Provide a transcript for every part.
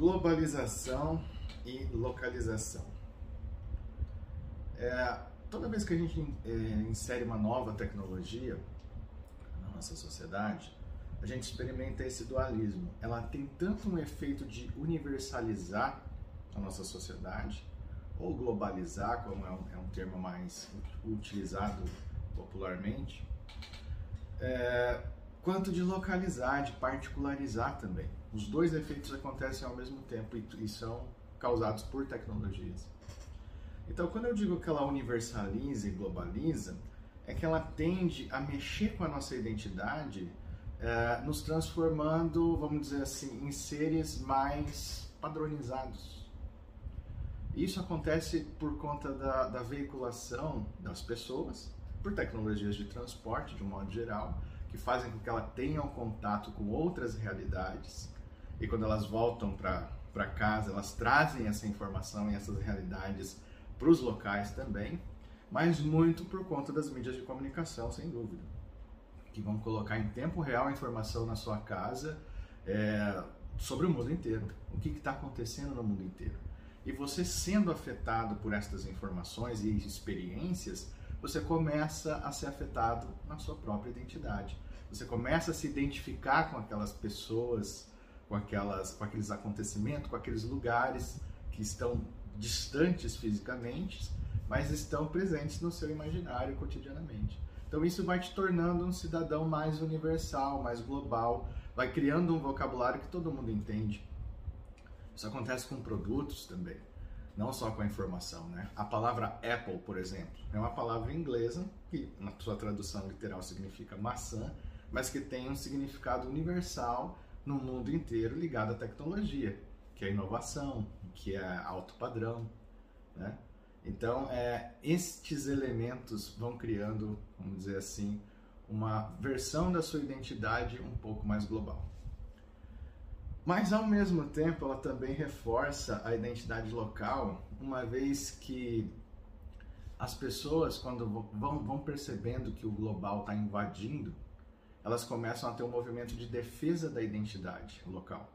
globalização e localização. É, toda vez que a gente é, insere uma nova tecnologia na nossa sociedade, a gente experimenta esse dualismo. Ela tem tanto um efeito de universalizar a nossa sociedade, ou globalizar, como é um, é um termo mais utilizado popularmente, é, quanto de localizar, de particularizar também. Os dois efeitos acontecem ao mesmo tempo e, são causados por tecnologias. Então, quando eu digo que ela universaliza e globaliza, é que ela tende a mexer com a nossa identidade, é, nos transformando, vamos dizer assim, em seres mais padronizados. Isso acontece por conta da, da veiculação das pessoas, por tecnologias de transporte, de um modo geral, que fazem com que ela tenha um contato com outras realidades e quando elas voltam para casa, elas trazem essa informação e essas realidades para os locais também, mas muito por conta das mídias de comunicação, sem dúvida, que vão colocar em tempo real a informação na sua casa é, sobre o mundo inteiro, o que está acontecendo no mundo inteiro. E você sendo afetado por estas informações e experiências, você começa a ser afetado na sua própria identidade. Você começa a se identificar com aquelas pessoas, com, aquelas, com aqueles acontecimentos, com aqueles lugares que estão distantes fisicamente, mas estão presentes no seu imaginário cotidianamente. Então isso vai te tornando um cidadão mais universal, mais global, vai criando um vocabulário que todo mundo entende. Isso acontece com produtos também não só com a informação, né? A palavra Apple, por exemplo, é uma palavra inglesa que na sua tradução literal significa maçã, mas que tem um significado universal no mundo inteiro ligado à tecnologia, que é inovação, que é alto padrão, né? Então, é, estes elementos vão criando, vamos dizer assim, uma versão da sua identidade um pouco mais global. Mas ao mesmo tempo ela também reforça a identidade local, uma vez que as pessoas, quando vão, vão percebendo que o global está invadindo, elas começam a ter um movimento de defesa da identidade local.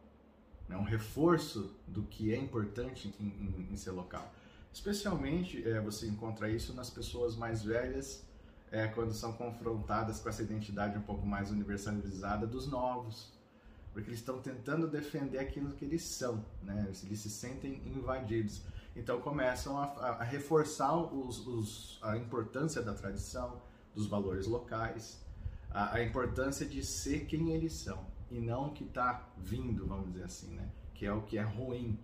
Né? Um reforço do que é importante em, em, em ser local. Especialmente é, você encontra isso nas pessoas mais velhas, é, quando são confrontadas com essa identidade um pouco mais universalizada dos novos porque eles estão tentando defender aquilo que eles são, né? Eles se sentem invadidos. Então começam a, a reforçar os, os, a importância da tradição, dos valores locais, a, a, importância de ser quem eles são e não o que está vindo, vamos dizer assim, né? Que é o que é ruim.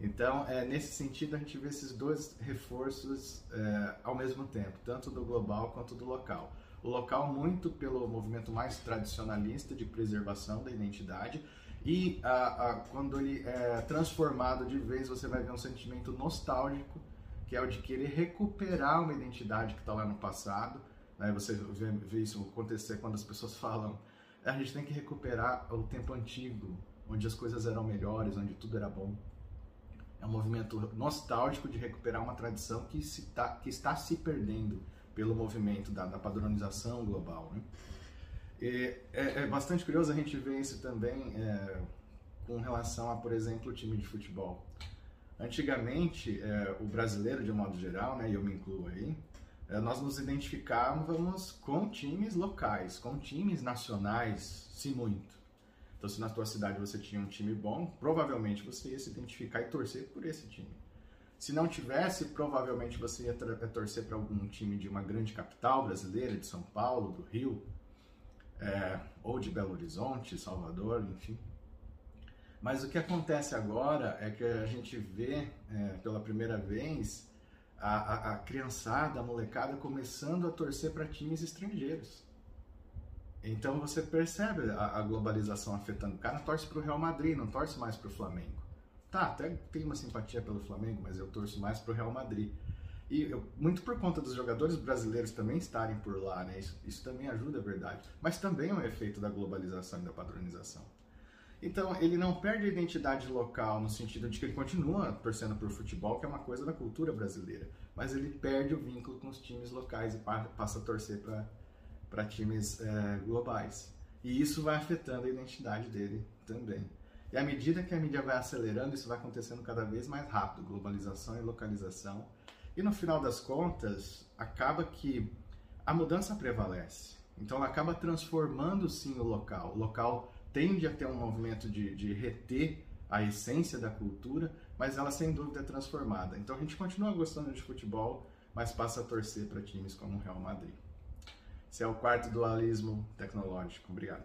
Então, é, nesse sentido, a gente vê esses dois reforços é, ao mesmo tempo, tanto do global quanto do local o local muito pelo movimento mais tradicionalista de preservação da identidade. E a, a, quando ele é transformado de vez você vai ver um sentimento nostálgico que é o de querer recuperar uma identidade que está lá no passado né? você vê, vê, isso acontecer quando as pessoas falam a gente tem que recuperar o tempo antigo onde as coisas eram melhores onde tudo era bom. É um movimento nostálgico de recuperar uma tradição que, se tá, que está se perdendo pelo movimento da, da padronização global. Né? E é, é, bastante curioso a gente ver isso também é, com relação a, por exemplo, o time de futebol. Antigamente, é, o brasileiro, de um modo geral, né, e eu me incluo aí, é, nós nos identificávamos com times locais, com times nacionais, se muito. Então, se na tua cidade você tinha um time bom, provavelmente você ia se identificar e torcer por esse time. Se não tivesse, provavelmente você ia torcer para algum time de uma grande capital brasileira, de São Paulo, do Rio, é, ou de Belo Horizonte, Salvador, enfim. Mas o que acontece agora é que a gente vê é, pela primeira vez a, a, a, criançada, a molecada começando a torcer para times estrangeiros. Então você percebe a, a globalização afetando. O cara torce para o Real Madrid, não torce mais para o Flamengo. Tá, até tenho uma simpatia pelo Flamengo, mas eu torço mais pro Real Madrid. E eu, muito por conta dos jogadores brasileiros também estarem por lá, né? Isso, isso também ajuda, é verdade. Mas também é um efeito da globalização e da padronização. Então, ele não perde a identidade local no sentido de que ele continua torcendo por futebol, que é uma coisa da cultura brasileira, mas ele perde o vínculo com os times locais e passa a torcer para times é, globais. E isso vai afetando a identidade dele também. E à medida que a mídia vai acelerando, isso vai acontecendo cada vez mais rápido, globalização e localização. E no final das contas, acaba que a mudança prevalece. Então ela acaba transformando sim o local. O local tende a ter um movimento de, de reter a essência da cultura, mas ela sem dúvida é transformada. Então a gente continua gostando de futebol, mas passa a torcer para times como o Real Madrid. Esse é o quarto dualismo tecnológico. Obrigado.